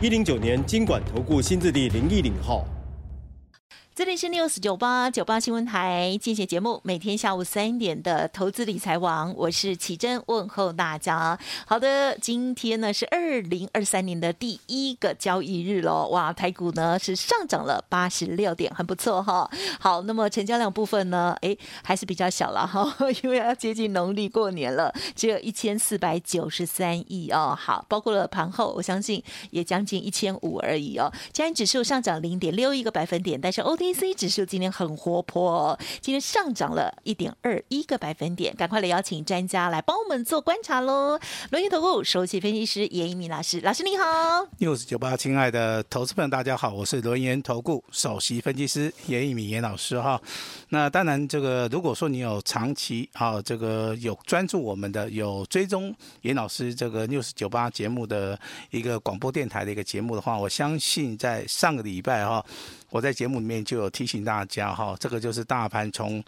一零九年金管投顾新字第零一零号。这里是 News 九八九八新闻台，进行节目，每天下午三点的投资理财王，我是启珍，问候大家。好的，今天呢是二零二三年的第一个交易日喽，哇，台股呢是上涨了八十六点，很不错哈。好，那么成交量部分呢，哎，还是比较小了哈，因为要接近农历过年了，只有一千四百九十三亿哦。好，包括了盘后，我相信也将近一千五而已哦。加权指数上涨零点六一个百分点，但是 OT。C 指数今天很活泼，今天上涨了一点二一个百分点，赶快来邀请专家来帮我们做观察喽！轮源投顾首席分析师严一民老师，老师你好。News 九八，亲爱的投资朋友，大家好，我是轮源投顾首席分析师严一民严老师哈。那当然，这个如果说你有长期啊，这个有专注我们的，有追踪严老师这个 News 九八节目的一个广播电台的一个节目的话，我相信在上个礼拜哈。我在节目里面就有提醒大家哈，这个就是大盘从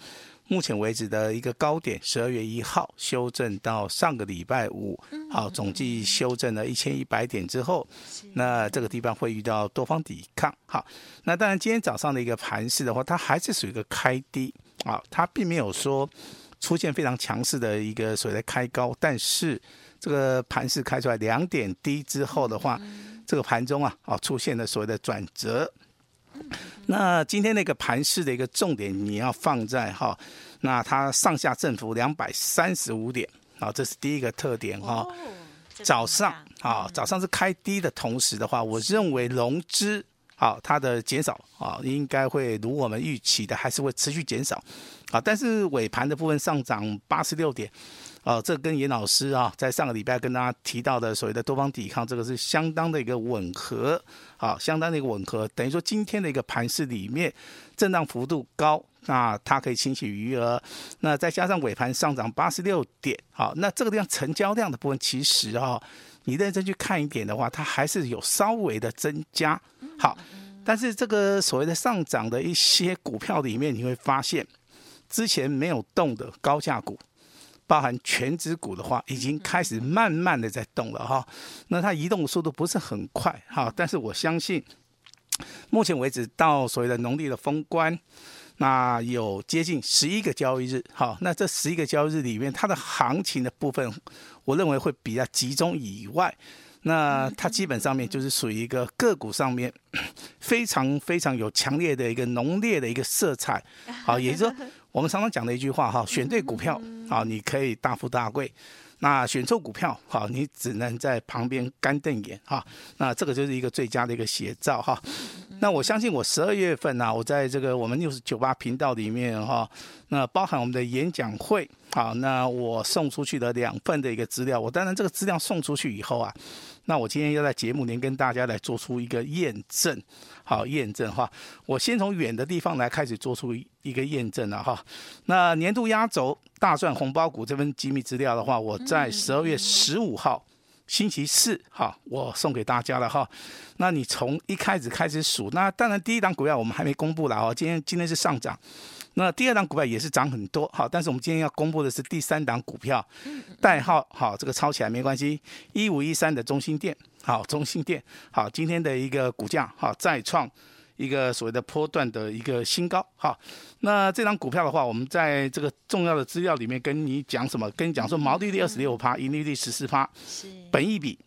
目前为止的一个高点，十二月一号修正到上个礼拜五，好，总计修正了一千一百点之后，那这个地方会遇到多方抵抗。好，那当然今天早上的一个盘势的话，它还是属于一个开低啊，它并没有说出现非常强势的一个所谓的开高，但是这个盘势开出来两点低之后的话，这个盘中啊啊出现了所谓的转折。那今天那个盘势的一个重点，你要放在哈，那它上下振幅两百三十五点，啊，这是第一个特点哈。早上啊，早上是开低的同时的话，我认为融资啊，它的减少啊，应该会如我们预期的，还是会持续减少，啊，但是尾盘的部分上涨八十六点。哦，这跟严老师啊，在上个礼拜跟大家提到的所谓的多方抵抗，这个是相当的一个吻合，啊，相当的一个吻合。等于说今天的一个盘势里面，震荡幅度高，那它可以清洗余额，那再加上尾盘上涨八十六点，好，那这个地方成交量的部分，其实啊，你认真去看一点的话，它还是有稍微的增加，好，但是这个所谓的上涨的一些股票里面，你会发现之前没有动的高价股。包含全指股的话，已经开始慢慢的在动了哈。那它移动的速度不是很快哈，但是我相信，目前为止到所谓的农历的封关，那有接近十一个交易日哈。那这十一个交易日里面，它的行情的部分，我认为会比较集中以外，那它基本上面就是属于一个个股上面 非常非常有强烈的一个浓烈的一个色彩，好，也就是说。我们常常讲的一句话哈，选对股票啊，你可以大富大贵；那选错股票，好，你只能在旁边干瞪眼哈。那这个就是一个最佳的一个写照哈。那我相信我十二月份呢，我在这个我们 News 九八频道里面哈，那包含我们的演讲会，好，那我送出去的两份的一个资料，我当然这个资料送出去以后啊。那我今天要在节目里面跟大家来做出一个验证，好，验证哈。我先从远的地方来开始做出一个验证了哈。那年度压轴大赚红包股这份机密资料的话，我在十二月十五号星期四哈，我送给大家了哈。那你从一开始开始数，那当然第一档股票我们还没公布了哦。今天今天是上涨。那第二档股票也是涨很多，哈，但是我们今天要公布的是第三档股票，代号好，这个抄起来没关系，一五一三的中心店，好，中心店，好，今天的一个股价好再创一个所谓的波段的一个新高，哈，那这张股票的话，我们在这个重要的资料里面跟你讲什么？跟你讲说毛利率二十六趴，盈利率十四趴，是，本益比。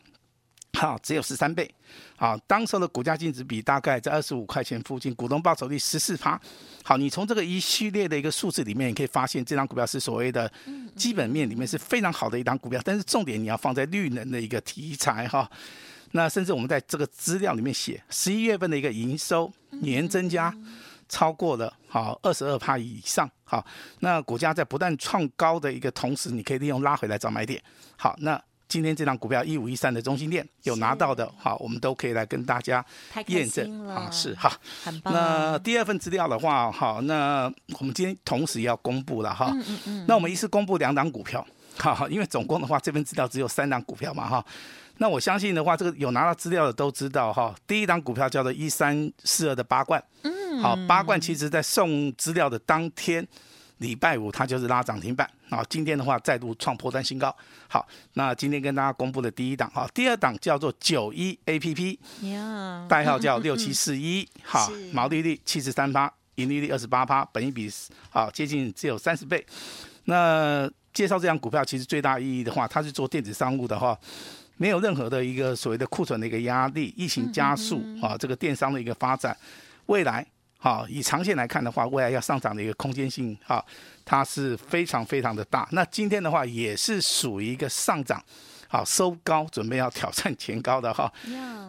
好，只有十三倍。好，当时的股价净值比大概在二十五块钱附近，股东报酬率十四趴。好，你从这个一系列的一个数字里面，你可以发现这张股票是所谓的基本面里面是非常好的一档股票。但是重点你要放在绿能的一个题材哈。那甚至我们在这个资料里面写，十一月份的一个营收年增加超过了好二十二趴以上。好，那股价在不断创高的一个同时，你可以利用拉回来找买点。好，那。今天这档股票一五一三的中心店有拿到的，好，我们都可以来跟大家验证啊，是哈，很棒。那第二份资料的话，好，那我们今天同时要公布了哈，嗯嗯嗯，那我们一次公布两档股票，好，因为总共的话这份资料只有三档股票嘛哈，那我相信的话，这个有拿到资料的都知道哈，第一档股票叫做一三四二的八冠，嗯，好，八冠其实在送资料的当天。礼拜五它就是拉涨停板，啊，今天的话再度创破单新高。好，那今天跟大家公布的第一档，哈，第二档叫做九一 A P P，代号叫 六七四一，好，毛利率七十三趴，盈利率二十八趴，本益比啊接近只有三十倍。那介绍这张股票，其实最大意义的话，它是做电子商务的话，没有任何的一个所谓的库存的一个压力，疫情加速啊，这个电商的一个发展，未来。好，以长线来看的话，未来要上涨的一个空间性，哈，它是非常非常的大。那今天的话也是属于一个上涨，好收高，准备要挑战前高的哈。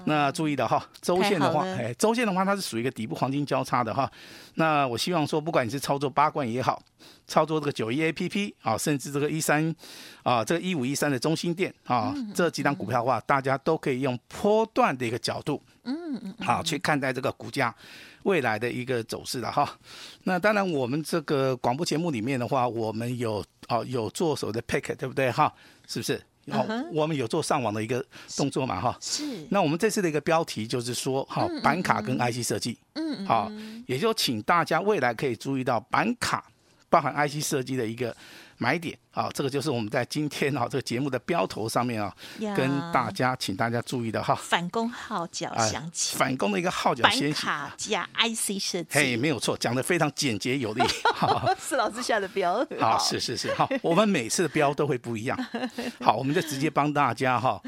那注意的哈，周线的话，哎，周线的话它是属于一个底部黄金交叉的哈。那我希望说，不管你是操作八冠也好，操作这个九一 A P P 啊，甚至这个一三啊，这个一五一三的中心店啊，这几档股票的话，大家都可以用波段的一个角度，嗯嗯，好去看待这个股价。未来的一个走势的哈，那当然我们这个广播节目里面的话，我们有哦有做所谓的 pick 对不对哈？是不是？哦，我们有做上网的一个动作嘛哈？是。那我们这次的一个标题就是说，哈，板卡跟 IC 设计，嗯嗯，好，也就请大家未来可以注意到板卡包含 IC 设计的一个。买点啊，这个就是我们在今天啊这个节目的标头上面啊，跟大家请大家注意的哈。反攻号角响起，反攻的一个号角先。板卡加 IC 设计，嘿，没有错，讲的非常简洁有力。是老师下的标。好，是是是，好，我们每次的标都会不一样。好，我们就直接帮大家哈。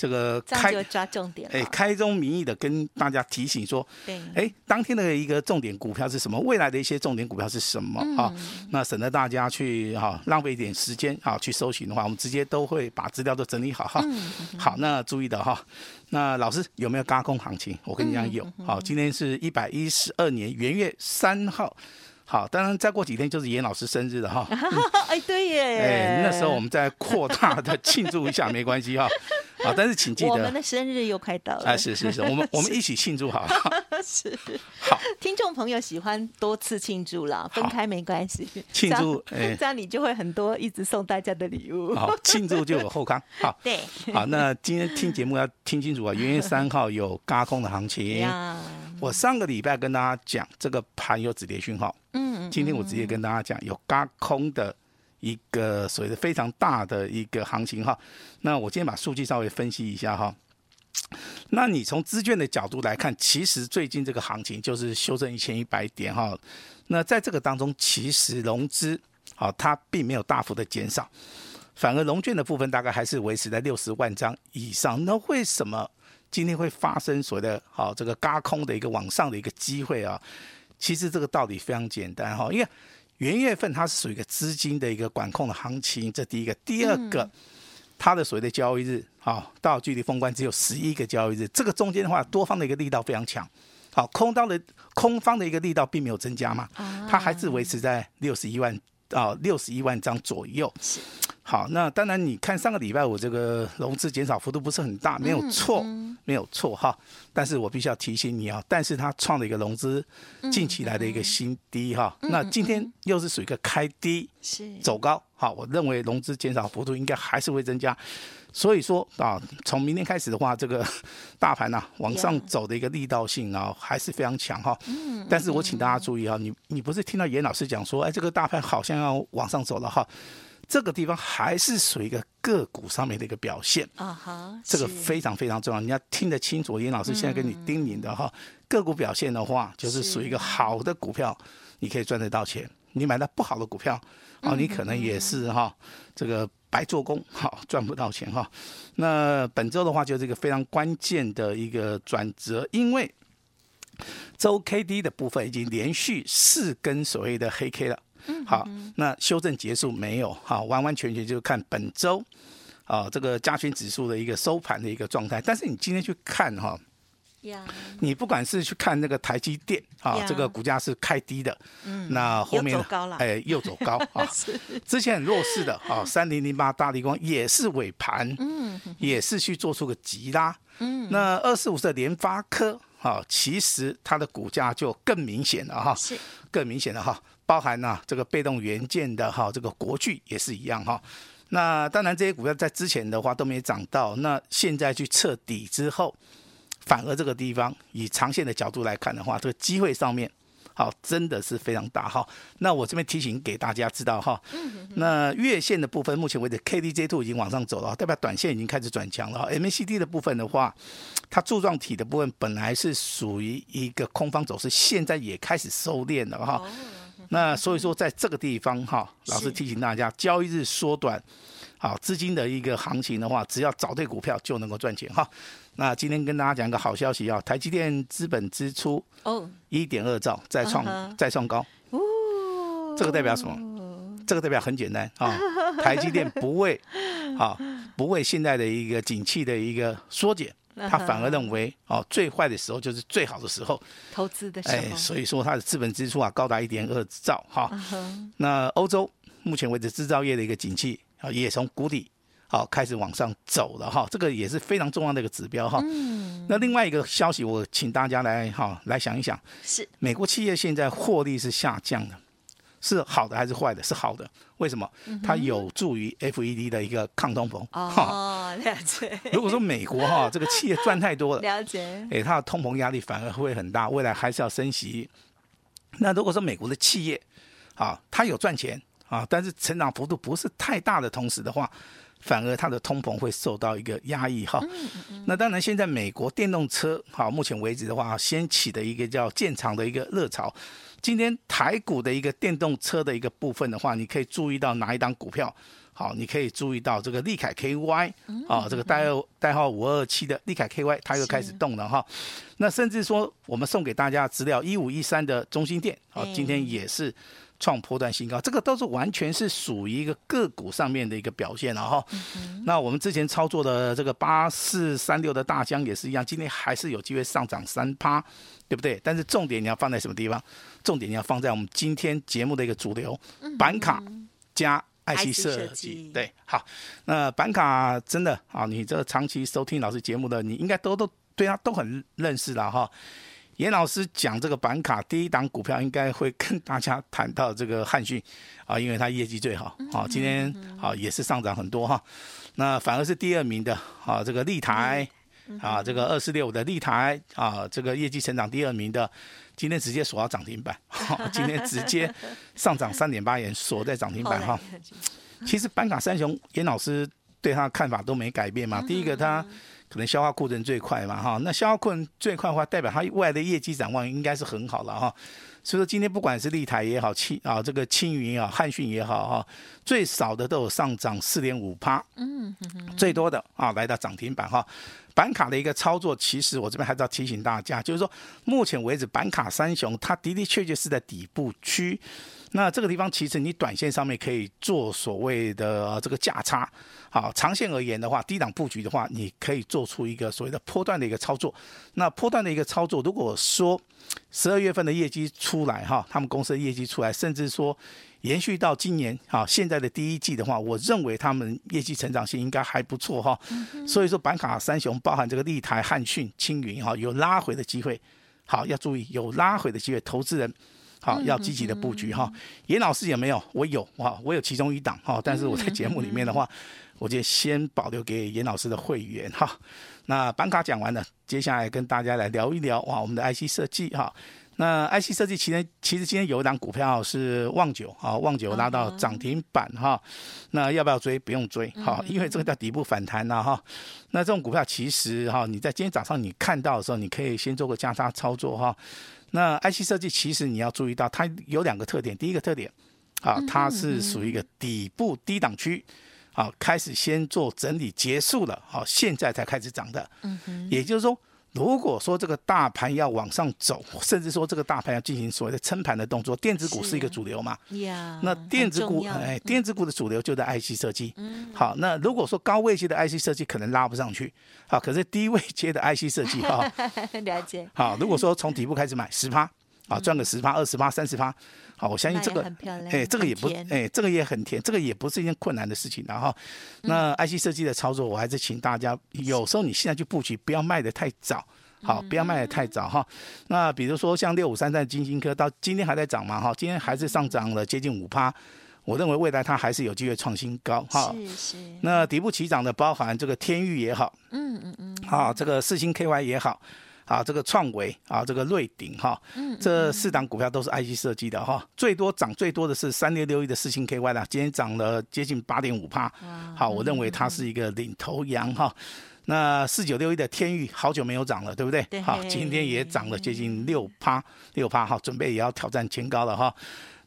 这个开就抓重点，哎，开宗明义的跟大家提醒说，对，哎，当天的一个重点股票是什么？未来的一些重点股票是什么？啊、嗯，那省得大家去哈浪费一点时间啊去搜寻的话，我们直接都会把资料都整理好哈。嗯、好，那注意的哈，那老师有没有轧空行情？我跟你讲有。好，今天是一百一十二年元月三号。好，当然再过几天就是严老师生日了哈。哎，对耶。哎，那时候我们再扩大的庆祝一下，没关系哈。好，但是请记得，我们的生日又快到了。啊，是是是，我们 我们一起庆祝好。是。好，听众朋友喜欢多次庆祝了，分开没关系。庆祝，哎，这样你就会很多一直送大家的礼物。好，庆祝就有后康。好，对。好，那今天听节目要听清楚啊，元月三号有嘎空的行情。我上个礼拜跟大家讲，这个盘有止跌讯号。嗯，今天我直接跟大家讲，有嘎空的一个所谓的非常大的一个行情哈。那我今天把数据稍微分析一下哈。那你从资券的角度来看，其实最近这个行情就是修正一千一百点哈。那在这个当中，其实融资啊它并没有大幅的减少，反而融券的部分大概还是维持在六十万张以上。那为什么今天会发生所谓的好这个嘎空的一个往上的一个机会啊？其实这个道理非常简单哈，因为元月份它是属于一个资金的一个管控的行情，这第一个。第二个，它的所谓的交易日啊，到距离封关只有十一个交易日，这个中间的话，多方的一个力道非常强，好，空到的空方的一个力道并没有增加嘛，它还是维持在六十一万到六十一万张左右。好，那当然，你看上个礼拜我这个融资减少幅度不是很大，没有错，没有错哈。但是我必须要提醒你啊，但是它创了一个融资近期来的一个新低哈。那今天又是属于一个开低走高，好，我认为融资减少幅度应该还是会增加。所以说啊，从明天开始的话，这个大盘呐往上走的一个力道性啊还是非常强哈。但是我请大家注意啊，你你不是听到严老师讲说，哎，这个大盘好像要往上走了哈。这个地方还是属于一个个股上面的一个表现啊哈，这个非常非常重要，你要听得清楚。严老师现在跟你叮咛的哈，个股表现的话，就是属于一个好的股票，你可以赚得到钱。你买到不好的股票，啊，你可能也是哈，这个白做工，好，赚不到钱哈。那本周的话，就是一个非常关键的一个转折，因为周 K D 的部分已经连续四根所谓的黑 K 了。好，那修正结束没有？好，完完全全就看本周啊这个加权指数的一个收盘的一个状态。但是你今天去看哈，呀，你不管是去看那个台积电啊，呀。这个股价是开低的，嗯，那后面又走高了。哎又走高 啊，之前很弱势的啊，三零零八大立光也是尾盘，嗯也是去做出个急拉，嗯，那二四五的联发科啊，其实它的股价就更明显了哈，是更明显了哈，包含呢这个被动元件的哈，这个国巨也是一样哈。那当然这些股票在之前的话都没涨到，那现在去彻底之后。反而这个地方，以长线的角度来看的话，这个机会上面，好，真的是非常大哈。那我这边提醒给大家知道哈，那月线的部分，目前为止 KDJ2 已经往上走了，代表短线已经开始转强了。MACD 的部分的话，它柱状体的部分本来是属于一个空方走势，现在也开始收敛了哈。那所以说，在这个地方哈，老师提醒大家，交易日缩短，好，资金的一个行情的话，只要找对股票就能够赚钱哈。那今天跟大家讲一个好消息啊，台积电资本支出哦，一点二兆再创再创高，这个代表什么？这个代表很简单啊，台积电不为 啊不为现在的一个景气的一个缩减，他反而认为哦最坏的时候就是最好的时候，投资的。时候，哎，所以说它的资本支出啊高达一点二兆哈。那欧洲目前为止制造业的一个景气啊也从谷底。好，开始往上走了哈，这个也是非常重要的一个指标哈。嗯。那另外一个消息，我请大家来哈来想一想，是美国企业现在获利是下降的，是好的还是坏的？是好的，为什么？它有助于 FED 的一个抗通膨。哦，了解。如果说美国哈这个企业赚太多了，了解。哎，它的通膨压力反而会很大，未来还是要升息。那如果说美国的企业啊，它有赚钱啊，但是成长幅度不是太大的同时的话。反而它的通膨会受到一个压抑哈，那当然现在美国电动车好，目前为止的话掀起的一个叫建厂的一个热潮。今天台股的一个电动车的一个部分的话，你可以注意到哪一档股票？好，你可以注意到这个利凯 KY 啊，这个代号代号五二七的利凯 KY，它又开始动了哈。那甚至说我们送给大家资料一五一三的中心店啊，今天也是。创波段新高，这个都是完全是属于一个个股上面的一个表现了哈。那我们之前操作的这个八四三六的大疆也是一样，今天还是有机会上涨三趴，对不对？但是重点你要放在什么地方？重点你要放在我们今天节目的一个主流，板卡加 IC 设计。对，好，那板卡真的啊，你这长期收听老师节目的，你应该都都对他都很认识了哈。严老师讲这个板卡第一档股票，应该会跟大家谈到这个汉讯啊，因为它业绩最好啊，今天啊也是上涨很多哈。那反而是第二名的啊，这个立台啊，这个二四六五的立台啊，这个业绩成长第二名的，今天直接锁到涨停板，今天直接上涨三点八元，锁在涨停板哈。其实板卡三雄，严老师对他的看法都没改变嘛。第一个他。可能消化库存最快嘛，哈，那消化库存最快的话，代表它未来的业绩展望应该是很好了哈。所以说今天不管是立台也好，青啊这个青云也好，汉讯也好哈，最少的都有上涨四点五趴，嗯，最多的啊来到涨停板哈。板卡的一个操作，其实我这边还是要提醒大家，就是说目前为止板卡三雄它的的确确是在底部区。那这个地方其实你短线上面可以做所谓的这个价差，好，长线而言的话，低档布局的话，你可以做出一个所谓的波段的一个操作。那波段的一个操作，如果说十二月份的业绩出来哈，他们公司的业绩出来，甚至说延续到今年啊，现在的第一季的话，我认为他们业绩成长性应该还不错哈。所以说板卡三雄包含这个立台、汉讯、青云哈，有拉回的机会，好，要注意有拉回的机会，投资人。好，要积极的布局哈。严老师也没有，我有哈，我有其中一档哈，但是我在节目里面的话，我就先保留给严老师的会员哈。那板卡讲完了，接下来跟大家来聊一聊哇，我们的 IC 设计哈。那 IC 设计其实其实今天有一档股票是旺九啊，旺九拉到涨停板哈。那要不要追？不用追哈，因为这个叫底部反弹呐哈。那这种股票其实哈，你在今天早上你看到的时候，你可以先做个加差操作哈。那 IC 设计其实你要注意到，它有两个特点。第一个特点，啊，它是属于一个底部低档区，啊，开始先做整理结束了，好，现在才开始涨的。嗯哼。也就是说，如果说这个大盘要往上走，甚至说这个大盘要进行所谓的撑盘的动作，电子股是一个主流嘛？呀，那电子股，哎，电子股的主流就在 IC 设计。嗯，好，那如果说高位阶的 IC 设计可能拉不上去，好，可是低位阶的 IC 设计哈，了解。好，如果说从底部开始买十趴，啊，赚个十趴、二十趴、三十趴。好，我相信这个，哎，这个也不，哎，这个也很甜，这个也不是一件困难的事情。的哈，那 IC 设计的操作，我还是请大家，有时候你现在去布局，不要卖的太早，好，不要卖的太早哈。那比如说像六五三三金星科，到今天还在涨嘛，哈，今天还是上涨了接近五趴，我认为未来它还是有机会创新高，哈。是是。那底部起涨的，包含这个天域也好，嗯嗯嗯，好，这个四星 KY 也好。啊，这个创维啊，这个瑞鼎哈，这四档股票都是 IC 设计的哈，最多涨最多的是三六六一的四星 KY 啦，今天涨了接近八点五趴，好，我认为它是一个领头羊哈。那四九六一的天域好久没有涨了，对不对？好，今天也涨了接近六趴，六趴哈，准备也要挑战前高了哈。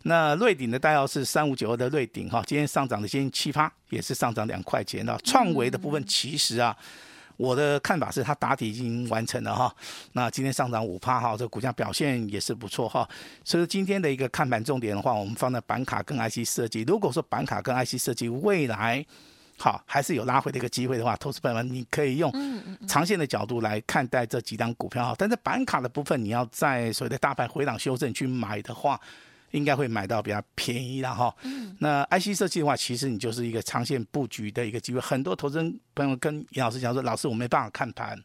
那瑞鼎的代号是三五九二的瑞鼎哈，今天上涨了接近七趴，也是上涨两块钱了。创维的部分其实啊。我的看法是，它打底已经完成了哈。那今天上涨五趴哈，这个股价表现也是不错哈。所以今天的一个看盘重点的话，我们放在板卡跟 IC 设计。如果说板卡跟 IC 设计未来好还是有拉回的一个机会的话，投资朋友们你可以用长线的角度来看待这几档股票哈。但是板卡的部分，你要在所谓的大盘回档修正去买的话。应该会买到比较便宜的哈。那 IC 设计的话，其实你就是一个长线布局的一个机会。很多投资人朋友跟严老师讲说：“老师，我没办法看盘。”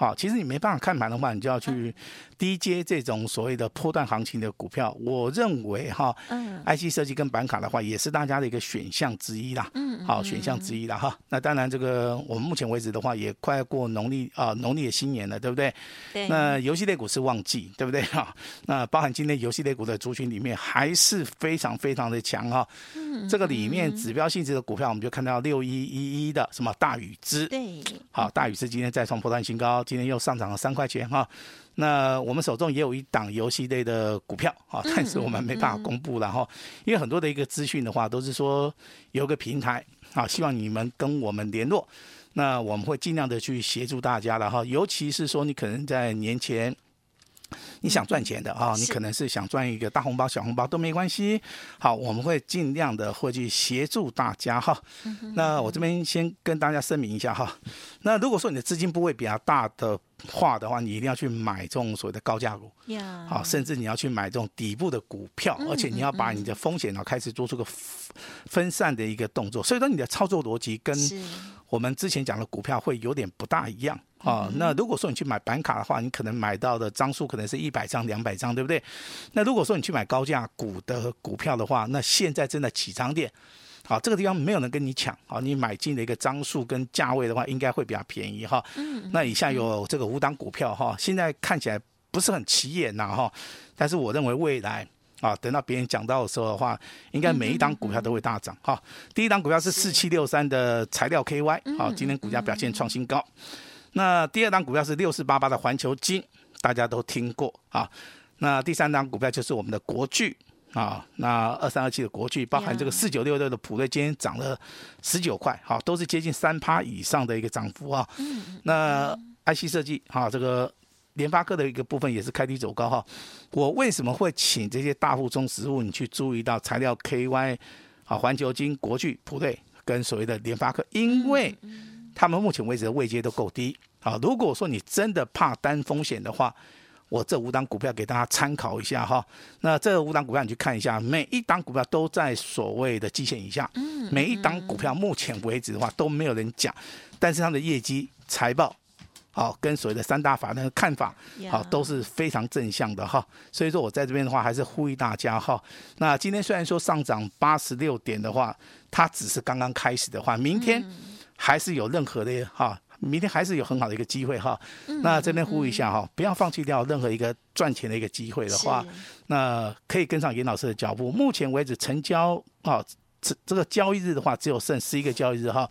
好，其实你没办法看盘的话，你就要去低接这种所谓的波段行情的股票。我认为哈嗯，IC 设计跟板卡的话，也是大家的一个选项之一啦。嗯好，选项之一啦哈。那当然，这个我们目前为止的话，也快过农历啊农历的新年了，对不对？对。那游戏类股是旺季，对不对哈？那包含今天游戏类股的族群里面。还是非常非常的强哈，嗯这个里面指标性质的股票，我们就看到六一一一的什么大宇资，对，好，大宇之今天再创波段新高，今天又上涨了三块钱哈。那我们手中也有一档游戏类的股票啊，但是我们没办法公布了哈，因为很多的一个资讯的话，都是说有个平台啊，希望你们跟我们联络，那我们会尽量的去协助大家的哈，尤其是说你可能在年前。你想赚钱的啊，你可能是想赚一个大红包、小红包都没关系。好，我们会尽量的会去协助大家哈。那我这边先跟大家声明一下哈。那如果说你的资金部位比较大的话的话，你一定要去买这种所谓的高价股，好，甚至你要去买这种底部的股票，而且你要把你的风险呢开始做出个分散的一个动作。所以说你的操作逻辑跟我们之前讲的股票会有点不大一样。啊、哦，那如果说你去买板卡的话，你可能买到的张数可能是一百张、两百张，对不对？那如果说你去买高价股的股票的话，那现在正在起涨点，好，这个地方没有人跟你抢，好，你买进的一个张数跟价位的话，应该会比较便宜哈。那以下有这个五档股票哈，现在看起来不是很起眼呐哈，但是我认为未来啊，等到别人讲到的时候的话，应该每一档股票都会大涨哈。第一档股票是四七六三的材料 KY，好，今天股价表现创新高。那第二档股票是六四八八的环球金，大家都听过啊。那第三档股票就是我们的国巨啊，那二三二七的国巨，包含这个四九六六的普瑞，今天涨了十九块，好，都是接近三趴以上的一个涨幅啊。那 IC 设计哈，这个联发科的一个部分也是开低走高哈。我为什么会请这些大户中实户你去注意到材料 KY 啊、环球金、国巨、普瑞跟所谓的联发科，因为。他们目前为止的位阶都够低啊！如果说你真的怕担风险的话，我这五档股票给大家参考一下哈。那这五档股票你去看一下，每一档股票都在所谓的基线以下，每一档股票目前为止的话都没有人讲，但是它的业绩财报，好跟所谓的三大法人的看法，好都是非常正向的哈。所以说我在这边的话还是呼吁大家哈。那今天虽然说上涨八十六点的话，它只是刚刚开始的话，明天。还是有任何的哈，明天还是有很好的一个机会哈。那这边呼吁一下哈，不要放弃掉任何一个赚钱的一个机会的话，那可以跟上严老师的脚步。目前为止成交啊，这这个交易日的话，只有剩十一个交易日哈。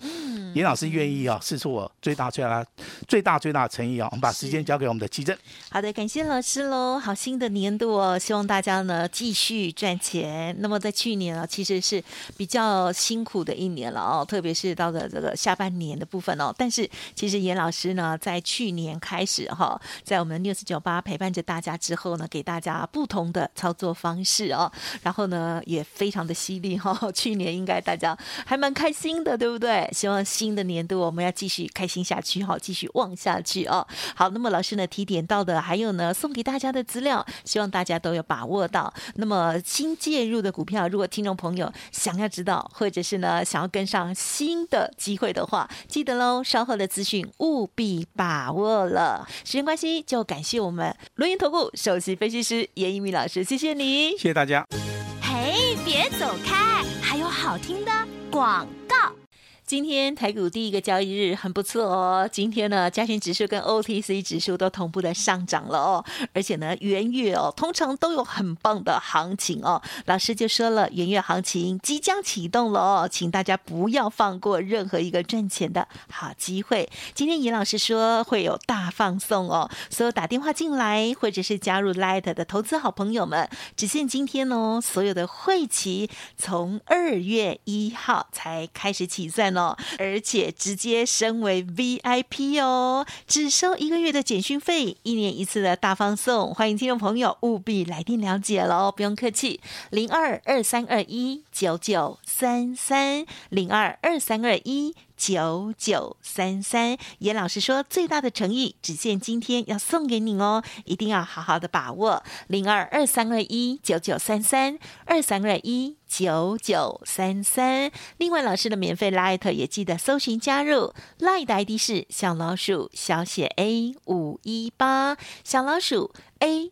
严老师愿意啊，是出我最大最大最大最大的诚意啊，我们把时间交给我们的奇正。好的，感谢老师喽。好，新的年度哦，希望大家呢继续赚钱。那么在去年啊，其实是比较辛苦的一年了哦，特别是到了这个下半年的部分哦。但是其实严老师呢，在去年开始哈，在我们 News98 陪伴着大家之后呢，给大家不同的操作方式哦，然后呢也非常的犀利哈。去年应该大家还蛮开心的，对不对？希望新的年度我们要继续开心下去哈，继续旺下去哦。好，那么老师呢提点到的还有呢，送给大家的资料，希望大家都有把握到。那么新介入的股票，如果听众朋友想要知道，或者是呢想要跟上新的机会的话，记得喽，稍后的资讯务必把握了。时间关系，就感谢我们伦元投顾首席分析师严一鸣老师，谢谢你，谢谢大家。嘿，别走开，还有好听的广告。今天台股第一个交易日很不错哦，今天呢，加权指数跟 OTC 指数都同步的上涨了哦，而且呢，元月哦，通常都有很棒的行情哦。老师就说了，元月行情即将启动了哦，请大家不要放过任何一个赚钱的好机会。今天严老师说会有大放送哦，所有打电话进来或者是加入 Light 的投资好朋友们，只限今天哦，所有的会期从二月一号才开始起算哦。而且直接升为 VIP 哦，只收一个月的简讯费，一年一次的大放送，欢迎听众朋友务必来电了解喽，不用客气，零二二三二一九九三三零二二三二一。九九三三，严老师说最大的诚意，只限今天要送给你哦，一定要好好的把握。零二二三二一九九三三二三二一九九三三。另外，老师的免费 Line 也记得搜寻加入，Line 的 ID 是小老鼠小写 A 五一八，小老鼠 A